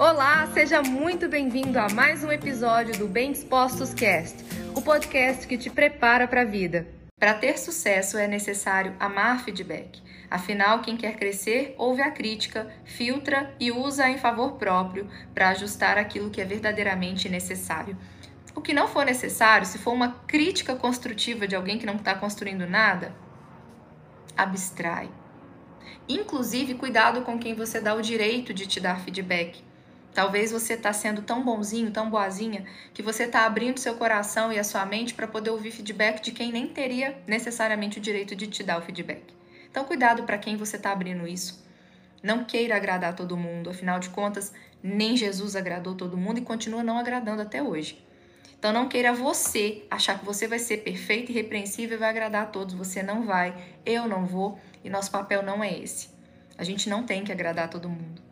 Olá, seja muito bem-vindo a mais um episódio do Bem Dispostos Cast, o podcast que te prepara para a vida. Para ter sucesso é necessário amar feedback. Afinal, quem quer crescer ouve a crítica, filtra e usa em favor próprio para ajustar aquilo que é verdadeiramente necessário. O que não for necessário, se for uma crítica construtiva de alguém que não está construindo nada, abstrai. Inclusive, cuidado com quem você dá o direito de te dar feedback. Talvez você está sendo tão bonzinho, tão boazinha, que você está abrindo seu coração e a sua mente para poder ouvir feedback de quem nem teria necessariamente o direito de te dar o feedback. Então, cuidado para quem você está abrindo isso. Não queira agradar todo mundo, afinal de contas, nem Jesus agradou todo mundo e continua não agradando até hoje. Então, não queira você achar que você vai ser perfeito e repreensível e vai agradar a todos. Você não vai, eu não vou e nosso papel não é esse. A gente não tem que agradar todo mundo.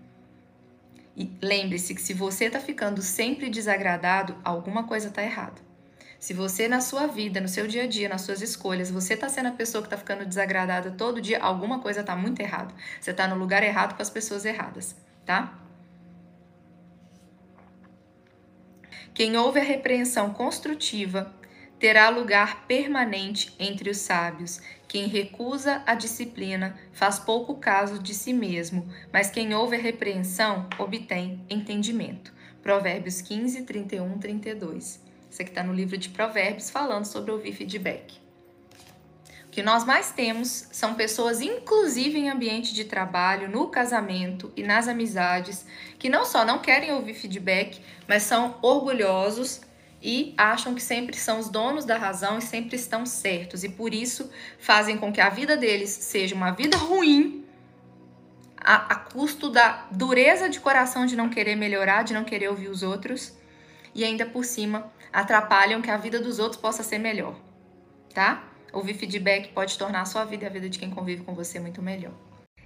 E lembre-se que se você está ficando sempre desagradado, alguma coisa está errada. Se você na sua vida, no seu dia a dia, nas suas escolhas, você está sendo a pessoa que está ficando desagradada todo dia, alguma coisa está muito errada. Você está no lugar errado com as pessoas erradas, tá? Quem ouve a repreensão construtiva terá lugar permanente entre os sábios. Quem recusa a disciplina faz pouco caso de si mesmo, mas quem ouve a repreensão obtém entendimento. Provérbios 15, 31, 32. Isso aqui está no livro de Provérbios falando sobre ouvir feedback. O que nós mais temos são pessoas, inclusive em ambiente de trabalho, no casamento e nas amizades, que não só não querem ouvir feedback, mas são orgulhosos e acham que sempre são os donos da razão e sempre estão certos, e por isso fazem com que a vida deles seja uma vida ruim, a, a custo da dureza de coração de não querer melhorar, de não querer ouvir os outros, e ainda por cima atrapalham que a vida dos outros possa ser melhor, tá? Ouvir feedback pode tornar a sua vida e a vida de quem convive com você muito melhor.